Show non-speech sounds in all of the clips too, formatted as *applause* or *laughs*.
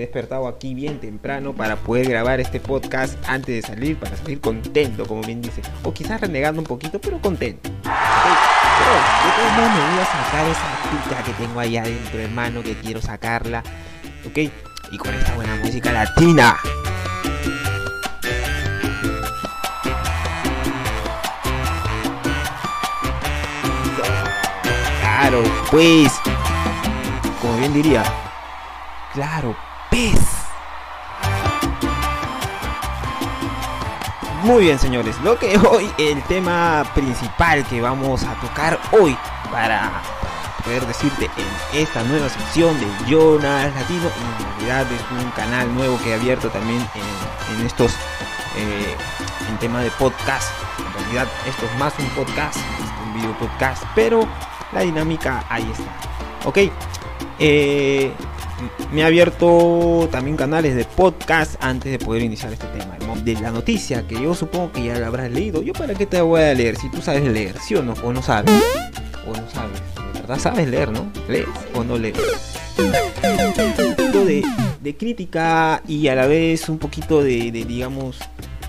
despertado aquí bien temprano para poder grabar este podcast antes de salir, para salir contento, como bien dice. O quizás renegando un poquito, pero contento. Pero de todos modos me voy a sacar esa puta que tengo ahí adentro, hermano, que quiero sacarla. ¿Ok? Y con esta buena música latina. Claro, pues. Como bien diría. Claro, Muy bien, señores. Lo que hoy, el tema principal que vamos a tocar hoy para poder decirte en esta nueva sección de Jonas Latino. En realidad es un canal nuevo que he abierto también en, estos. Eh, en tema de podcast. En realidad esto es más un podcast, un video podcast, pero la dinámica ahí está. Ok. Eh, me ha abierto también canales de podcast antes de poder iniciar este tema. De la noticia que yo supongo que ya la habrás leído. ¿Yo para qué te voy a leer? Si tú sabes leer, ¿sí o no? ¿O no sabes? ¿O no sabes? De verdad sabes leer, ¿no? ¿Lees o no lees? Un poquito de, de crítica y a la vez un poquito de, de digamos,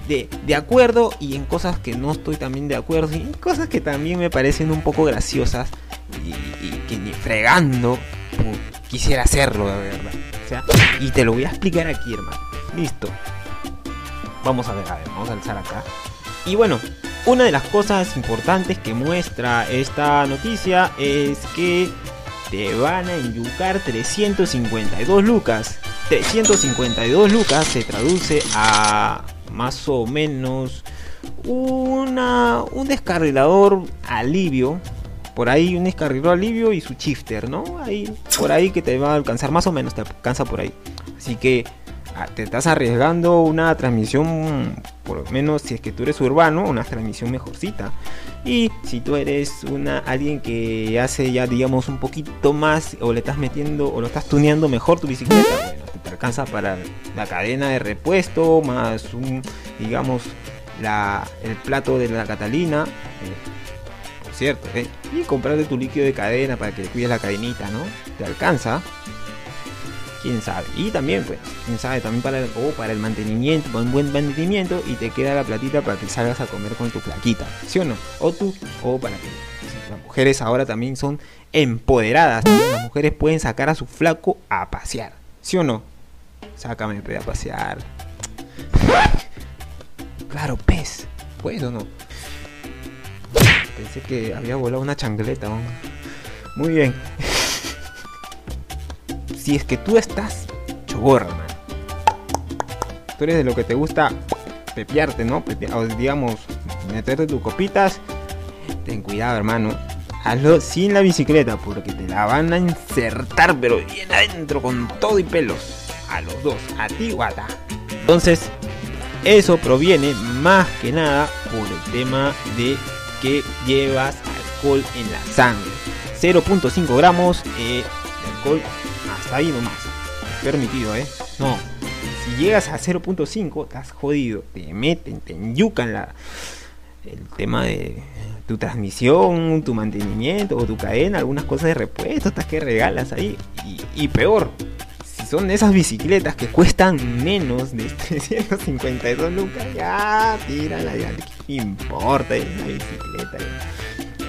de, de, acuerdo y en cosas que no estoy también de acuerdo y en cosas que también me parecen un poco graciosas y, que ni fregando quisiera hacerlo de verdad. O sea, y te lo voy a explicar aquí, hermano. Listo. Vamos a ver, a ver, vamos a alzar acá. Y bueno, una de las cosas importantes que muestra esta noticia es que te van a enyucar 352 lucas. 352 lucas se traduce a más o menos una, un descarrilador alivio por ahí un descarrilador alivio y su shifter, ¿no? Ahí, por ahí que te va a alcanzar, más o menos te alcanza por ahí. Así que te estás arriesgando una transmisión, por lo menos si es que tú eres urbano, una transmisión mejorcita. Y si tú eres una alguien que hace ya digamos un poquito más o le estás metiendo o lo estás tuneando mejor tu bicicleta, bueno, te, alcanza para la cadena de repuesto más un digamos la, el plato de la Catalina. Eh, cierto, ¿eh? Y comprarte tu líquido de cadena para que le cuides la cadenita, ¿no? ¿Te alcanza? Quién sabe. Y también, pues, quién sabe, también para el, o para el mantenimiento, un buen mantenimiento y te queda la platita para que salgas a comer con tu plaquita, ¿sí o no? O tú, o para que las mujeres ahora también son empoderadas. Las mujeres pueden sacar a su flaco a pasear, ¿sí o no? Sácame a pasear. Claro, pez. ¿Puedo o no? Pensé que había volado una changleta. ¿no? Muy bien. Si es que tú estás chogorra, man. Tú eres de lo que te gusta pepearte, ¿no? Digamos, meterte tus copitas. Ten cuidado, hermano. Hazlo sin la bicicleta porque te la van a insertar, pero bien adentro, con todo y pelos. A los dos, a ti o a ta. Entonces, eso proviene más que nada por el tema de que llevas alcohol en la sangre. 0.5 gramos eh, de alcohol ahí nomás. Permitido, ¿eh? No. Si llegas a 0.5, estás jodido. Te meten, te enyucan la, el tema de tu transmisión, tu mantenimiento o tu cadena, algunas cosas de repuesto, estas que regalas ahí. Y, peor, si son esas bicicletas que cuestan menos de *laughs* 352 lucas, ya tírala, ya ¿qué importa una bicicleta.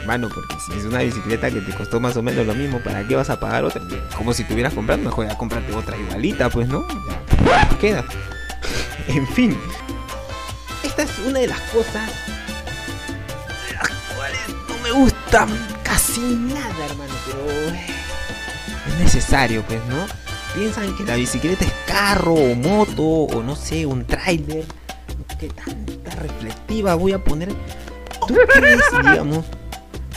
Mano, porque si es una bicicleta que te costó más o menos lo mismo, ¿para qué vas a pagar otra? Como si tuvieras comprado, mejor ya comprarte otra igualita, pues, ¿no? Queda. *laughs* en fin. Esta es una de las cosas de las cuales no me gustan casi nada, hermano, pero es necesario, pues, ¿no? Piensan que la bicicleta es carro o moto o no sé, un tráiler. ¿Qué tanta reflectiva voy a poner? ¿Tú crees, digamos,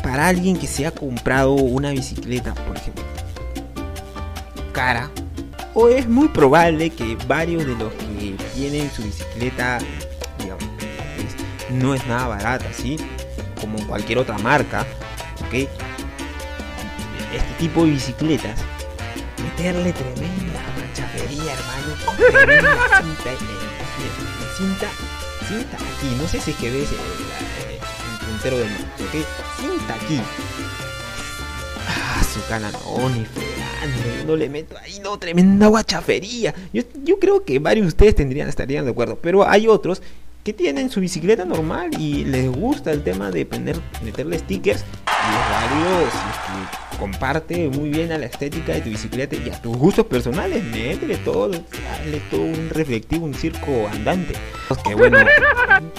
para alguien que se ha comprado una bicicleta, por ejemplo, cara? O es muy probable que varios de los que tienen su bicicleta, digamos, es, no es nada barata, ¿sí? Como cualquier otra marca, ¿ok? Este tipo de bicicletas meterle tremenda machafería, hermano. Tremenda cinta, eh, cinta, cinta aquí. No sé si es que ves el, puntero del norte, ¿ok? Cinta aquí. Ah, su cana no, ni hermano, no le meto ahí, no, tremenda guachafería. Yo, yo creo que varios de ustedes tendrían, estarían de acuerdo, pero hay otros que tienen su bicicleta normal y les gusta el tema de poner, meterle stickers y es válido comparte muy bien a la estética de tu bicicleta y a tus gustos personales, métele todo, dale todo un reflectivo, un circo andante. Que bueno,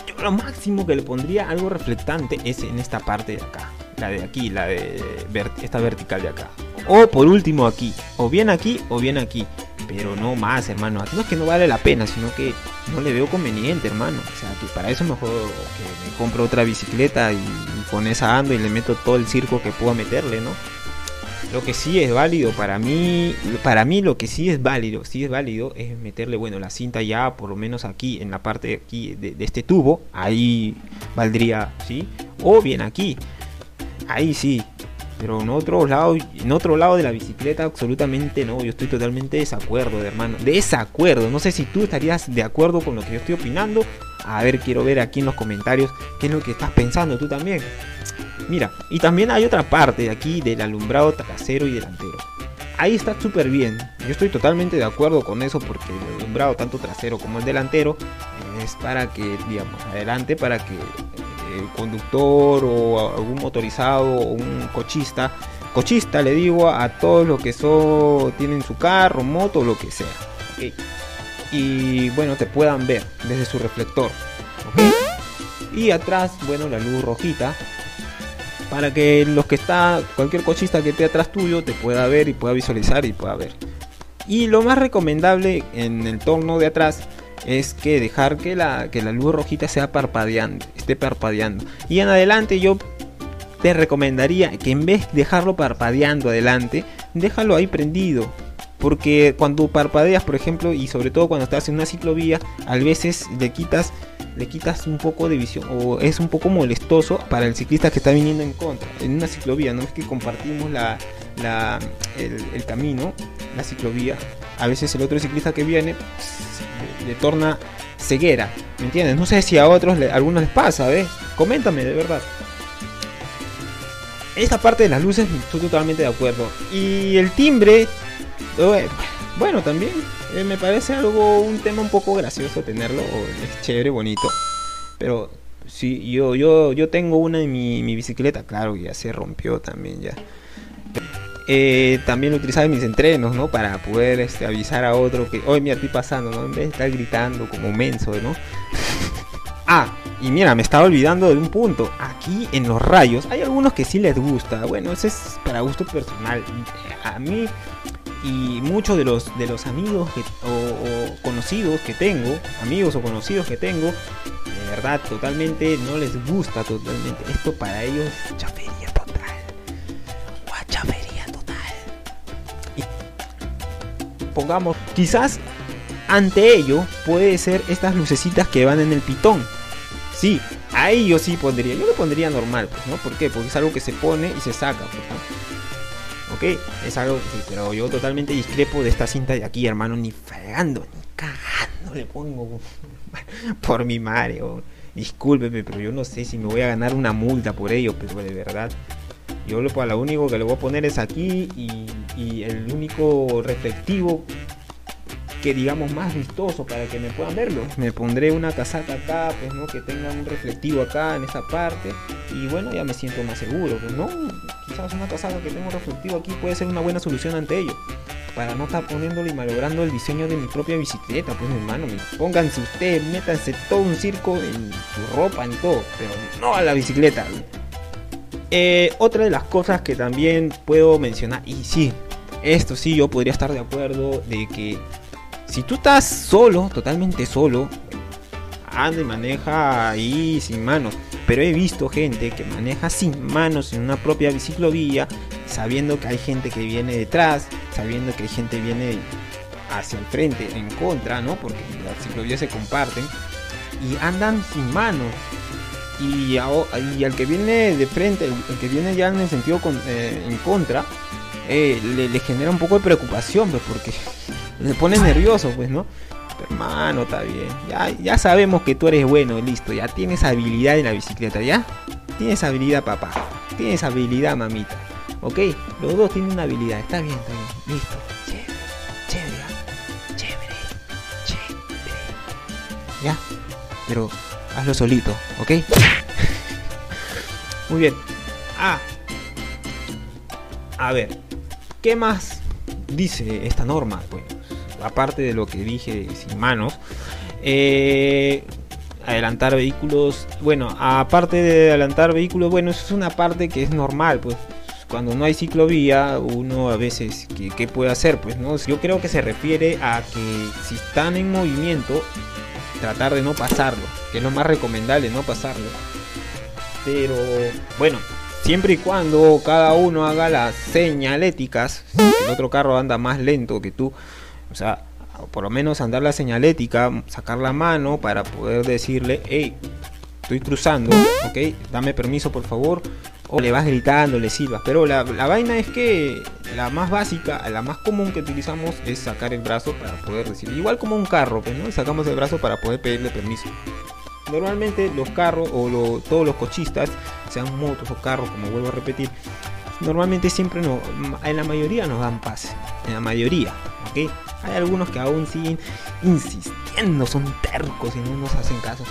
yo lo máximo que le pondría algo reflectante es en esta parte de acá, la de aquí, la de esta vertical de acá. O por último aquí, o bien aquí o bien aquí pero no más, hermano. No es que no vale la pena, sino que no le veo conveniente, hermano. O sea, que para eso mejor que me compro otra bicicleta y, con esa ando y le meto todo el circo que pueda meterle, ¿no? Lo que sí es válido para mí, para mí lo que sí es válido, sí es válido es meterle, bueno, la cinta ya por lo menos aquí en la parte de aquí de, de este tubo, ahí valdría, ¿sí? O bien aquí, ahí sí, pero en otro lado, en otro lado de la bicicleta, absolutamente no. Yo estoy totalmente desacuerdo, de hermano. Desacuerdo. No sé si tú estarías de acuerdo con lo que yo estoy opinando. A ver, quiero ver aquí en los comentarios qué es lo que estás pensando tú también. Mira, y también hay otra parte de aquí del alumbrado trasero y delantero. Ahí está súper bien. Yo estoy totalmente de acuerdo con eso porque el alumbrado tanto trasero como el delantero es para que, digamos, adelante para que conductor o algún motorizado o un cochista, cochista le digo a todos los que son, tienen su carro, moto, lo que sea. Y bueno, te puedan ver desde su reflector. Y atrás, bueno, la luz rojita. Para que los que está, cualquier cochista que esté atrás tuyo te pueda ver y pueda visualizar y pueda ver. Y lo más recomendable en el torno de atrás es que dejar que la, que la luz rojita sea parpadeando, esté parpadeando. Y en adelante yo te recomendaría que en vez de dejarlo parpadeando adelante, déjalo ahí prendido. Porque cuando parpadeas, por ejemplo, y sobre todo cuando estás en una ciclovía, a veces le quitas, le quitas un poco de visión o es un poco molestoso para el ciclista que está viniendo en contra. En una ciclovía, no es que compartimos la, el, el camino, la ciclovía. A veces el otro ciclista que viene le torna ceguera, ¿me entiendes? No sé si a otros, algunos les pasa, ¿ves? Coméntame, de verdad. Esta parte de las luces estoy totalmente de acuerdo. Y el timbre, eh, bueno, también eh, me parece algo, un tema un poco gracioso tenerlo, es chévere, bonito. Pero sí, yo, yo, yo tengo una en mi, mi bicicleta, claro, ya se rompió también ya. Eh, también lo utilizaba en mis entrenos, ¿no? Para poder este, avisar a otro que, hoy mira, estoy pasando, ¿no? En vez de estar gritando como menso, ¿no? *laughs* ah, y mira, me estaba olvidando de un punto. Aquí en los rayos hay algunos que sí les gusta. Bueno, ese es para gusto personal. A mí y muchos de los de los amigos o, conocidos que tengo, amigos o conocidos que tengo, de verdad totalmente no les gusta totalmente. Esto para ellos chafería pongamos, quizás ante ello puede ser estas lucecitas que van en el pitón. Sí, ahí yo sí pondría, yo lo pondría normal, pues, ¿no? ¿Por qué? Porque es algo que se pone y se saca, pues, ¿Ok? Es algo, pero yo totalmente discrepo de esta cinta de aquí, hermano, ni fregando, ni cagando le pongo *laughs* por mi madre, o, discúlpeme, pero yo no sé si me voy a ganar una multa por ello, pero de verdad, yo lo, lo único que le voy a poner es aquí y, el único reflectivo que digamos más vistoso para que me puedan verlo. Me pondré una casaca acá, pues no, que tenga un reflectivo acá en esa parte y bueno, ya me siento más seguro, pues no, quizás una casaca que tenga un reflectivo aquí puede ser una buena solución ante ello. Para no estar poniéndolo y malogrando el diseño de mi propia bicicleta, pues hermano, pónganse ustedes, métanse todo un circo en su ropa, en todo, pero no a la bicicleta. Eh, otra de las cosas que también puedo mencionar, y sí, esto sí yo podría estar de acuerdo, de que si tú estás solo, totalmente solo, anda y maneja ahí sin manos. Pero he visto gente que maneja sin manos en una propia biciclovía, sabiendo que hay gente que viene detrás, sabiendo que hay gente que viene hacia el frente, en contra, ¿no? Porque las ciclovías se comparten y andan sin manos y, al que viene de frente, el, que viene ya en el sentido eh, en contra, eh, le, genera un poco de preocupación, pues, porque le pone nervioso, pues, ¿no? hermano, está bien. Ya, ya sabemos que tú eres bueno, listo. Ya tienes habilidad en la bicicleta, ¿ya? Tienes habilidad, papá. Tienes habilidad, mamita. Ok, los dos tienen una habilidad. Está bien, está bien. Listo. Chévere, chévere, chévere, chévere. Ya, pero hazlo solito, ¿ok? *laughs* Muy bien. Ah. A ver, ¿qué más dice esta norma? Pues, aparte de lo que dije sin manos, eh, adelantar vehículos, bueno, aparte de adelantar vehículos, bueno, eso es una parte que es normal, pues cuando no hay ciclovía, uno a veces, ¿qué, puede hacer? Pues no, yo creo que se refiere a que si están en movimiento, tratar de no pasarlo, que es lo más recomendable, no pasarlo. Pero bueno, siempre y cuando cada uno haga las señaléticas, el otro carro anda más lento que tú, o sea, por lo menos andar la señalética, sacar la mano para poder decirle, hey, estoy cruzando, ok, dame permiso por favor, o le vas gritando, le silbas. Pero la, vaina es que la más básica, la más común que utilizamos es sacar el brazo para poder decir, igual como un carro, pues, ¿no? Sacamos el brazo para poder pedirle permiso. Normalmente los carros o todos los cochistas, sean motos o carros, como vuelvo a repetir, normalmente siempre no, en la mayoría nos dan pase, en la mayoría. Hay algunos que aún siguen insistiendo, son tercos y no nos hacen caso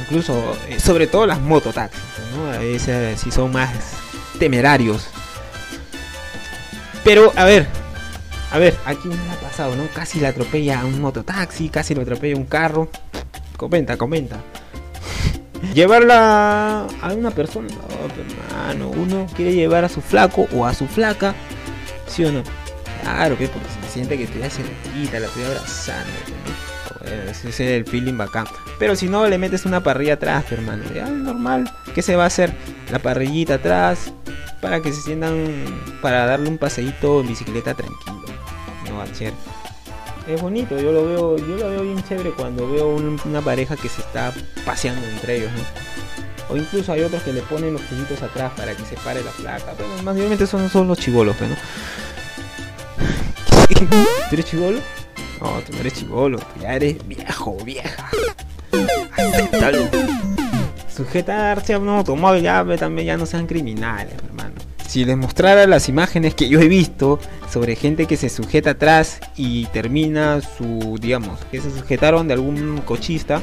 incluso eh, sobre todo las mototaxis, ¿no? A veces si son más temerarios. Pero a ver, a ver, aquí me ha pasado, ¿no? Casi la atropella un mototaxi, casi lo atropella un carro. Comenta, comenta. *laughs* Llevarla a una persona, no, hermano, uno quiere llevar a su flaco o a su flaca, ¿sí o no? Claro que porque se siente que da cerquita, la estoy abrazando, ¿no? ese es el feeling bacán. Pero si no, le metes una parrilla atrás, hermano. Ya normal. ¿Qué se va a hacer? La parrillita atrás. Para que se sientan. Para darle un paseíto en bicicleta tranquilo. No va a ser. Es bonito, yo lo veo, yo lo veo bien chévere cuando veo una pareja que se está paseando entre ellos, O incluso hay otros que le ponen los puñitos atrás para que se pare la placa. Pero más son, son los chivolos, ¿no? *laughs* ¿Tú eres chivolo? No, tú no eres chivolo, ya eres viejo, vieja. Acéptalo. Sujetarse a un automóvil ya también ya no sean criminales, hermano. Si les mostrara las imágenes que yo he visto sobre gente que se sujeta atrás y termina su, digamos, que se sujetaron de algún cochista,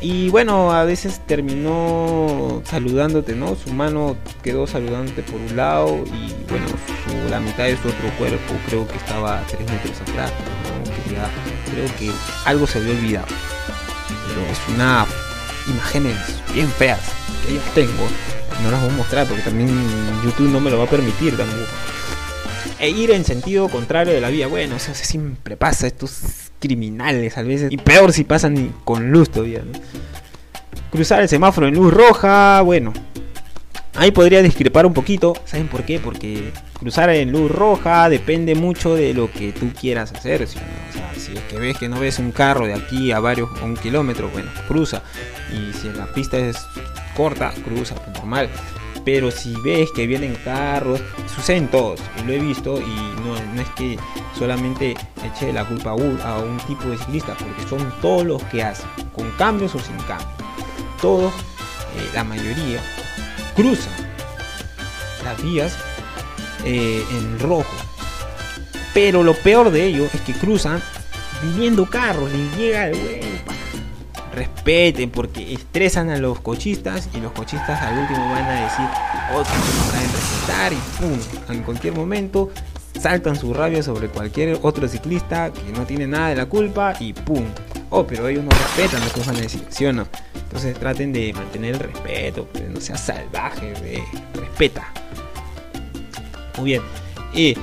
y bueno, a veces terminó saludándote, ¿no? Su mano quedó saludándote por un lado y bueno, la mitad de su otro cuerpo creo que estaba a 3 metros atrás, creo que algo se había olvidado. Pero es una imágenes bien feas que yo tengo. No las voy a mostrar porque también YouTube no me lo va a permitir tampoco. E ir en sentido contrario de la vía, bueno, eso siempre pasa, estos criminales a veces. Y peor si pasan con luz todavía. Cruzar el semáforo en luz roja, bueno. Ahí podría discrepar un poquito. ¿Saben por qué? Porque cruzar en luz roja depende mucho de lo que tú quieras hacer. Si, es que ves que no ves un carro de aquí a varios, a un kilómetro, bueno, cruza. Y si la pista es corta, cruza, pues, normal pero si ves que vienen carros, suceden todos, lo he visto, y no, es que solamente eche la culpa a un, tipo de ciclista, porque son todos los que hacen, con cambios o sin cambios. Todos, eh, la mayoría, cruzan las vías eh, en rojo. Pero lo peor de ello es que cruzan viniendo carros, y llega el huevo, respeten porque estresan a los cochistas y los cochistas al último van a decir otros oh, a respetar y pum, en cualquier momento saltan su rabia sobre cualquier otro ciclista que no tiene nada de la culpa y pum. Oh, pero ellos no respetan lo que van a decir, ¿sí o no? Entonces traten de mantener el respeto, no sea salvaje, respeta. Muy bien. Y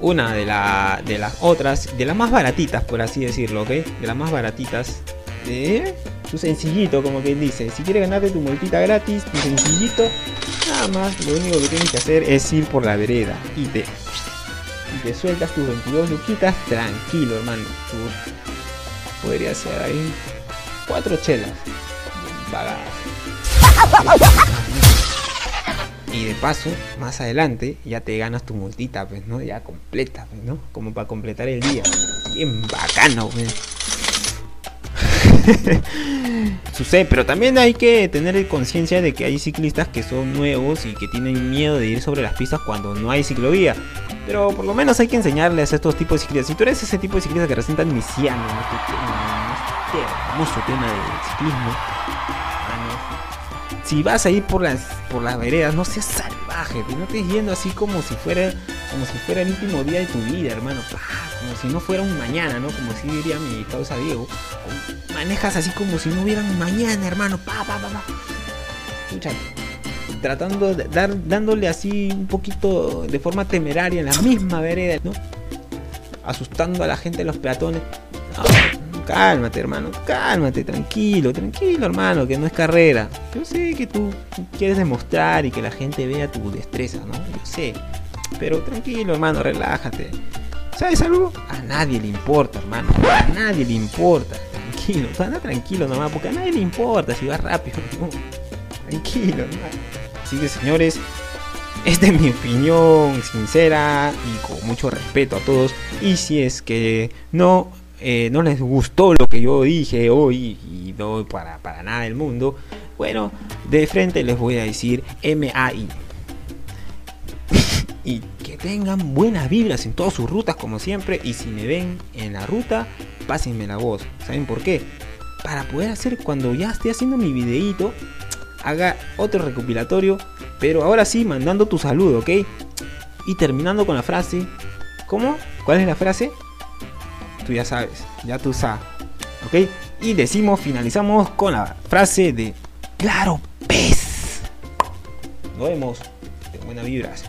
una de, la, de las otras, de las más baratitas, por así decirlo, ¿ok? De las más baratitas su sencillito, como quien dice. Si quieres ganarte tu multita gratis, tu sencillito, nada más, lo único que tienes que hacer es ir por la vereda y te, y te sueltas tus 22 luquitas tranquilo, hermano. podría ser ahí cuatro chelas Y de paso, más adelante, ya te ganas tu multita, pues, ¿no? Ya completa, pues, ¿no? Como para completar el día. Bien bacano, pues. *laughs* Sucede, pero también hay que tener conciencia de que hay ciclistas que son nuevos y que tienen miedo de ir sobre las pistas cuando no hay ciclovía. Pero por lo menos hay que enseñarles a estos tipos de ciclistas. Si tú eres ese tipo de ciclista que recién iniciando en este, en hermoso tema del ciclismo, si vas a ir por las, por las veredas, no seas salvaje, no estés yendo así como si fuera como si fuera el último día de tu vida, hermano. Como si no fuera un mañana, ¿no? Como si diría mi causa Diego. Manejas así como si no hubiera un mañana, hermano. Pa, pa, pa, pa. tratando de dar, dándole así un poquito de forma temeraria en la misma vereda, ¿no? Asustando a la gente, los peatones. cálmate, hermano, cálmate, tranquilo, tranquilo, hermano, que no es carrera. Yo sé que tú quieres demostrar y que la gente vea tu destreza, ¿no? Yo sé. Pero tranquilo, hermano, relájate. ¿Sabes algo? A nadie le importa, hermano. A nadie le importa. Tranquilo, anda tranquilo nomás, porque a nadie le importa si vas rápido. Tranquilo, hermano. Así que, señores, esta es mi opinión sincera y con mucho respeto a todos. Y si es que no, eh, no les gustó lo que yo dije hoy y no para, para nada del mundo, bueno, de frente les voy a decir MAI *laughs* y que tengan buenas vibras en todas sus rutas como siempre y si me ven en la ruta, pásenme la voz. ¿Saben por qué? Para poder hacer cuando ya esté haciendo mi videíto, haga otro recopilatorio, pero ahora sí mandando tu saludo, ¿ok? Y terminando con la frase, ¿cómo? ¿Cuál es la frase? Tú ya sabes, ya tú sabes, ¿ok? Y decimos, finalizamos con la frase de, claro, pez. Nos vemos, de buenas vibras.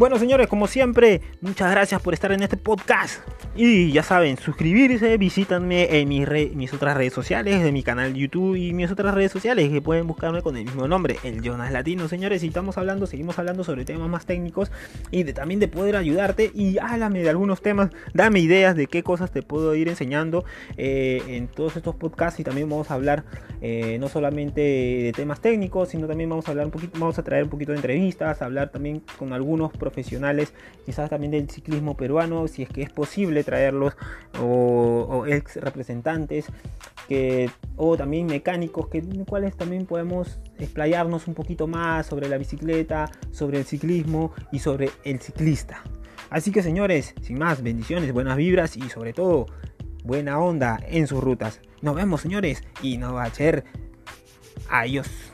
Bueno, señores, como siempre, muchas gracias por estar en este podcast. Y ya saben, suscribirse, visítanme en mis, mis otras redes sociales, de mi canal YouTube y mis otras redes sociales, que pueden buscarme con el mismo nombre, el Jonas Latino, señores. Y estamos hablando, seguimos hablando sobre temas más técnicos y de, también de poder ayudarte. Y háblame de algunos temas, dame ideas de qué cosas te puedo ir enseñando eh, en todos estos podcasts. Y también vamos a hablar eh, no solamente de temas técnicos, sino también vamos a hablar un poquito, vamos a traer un poquito de entrevistas, hablar también con algunos profesionales, quizás también del ciclismo peruano, si es que es posible traerlos, o, ex representantes, que, o también mecánicos, que, cuales también podemos explayarnos un poquito más sobre la bicicleta, sobre el ciclismo y sobre el ciclista. Así que señores, sin más, bendiciones, buenas vibras y sobre todo buena onda en sus rutas. Nos vemos señores y no va a ser adiós.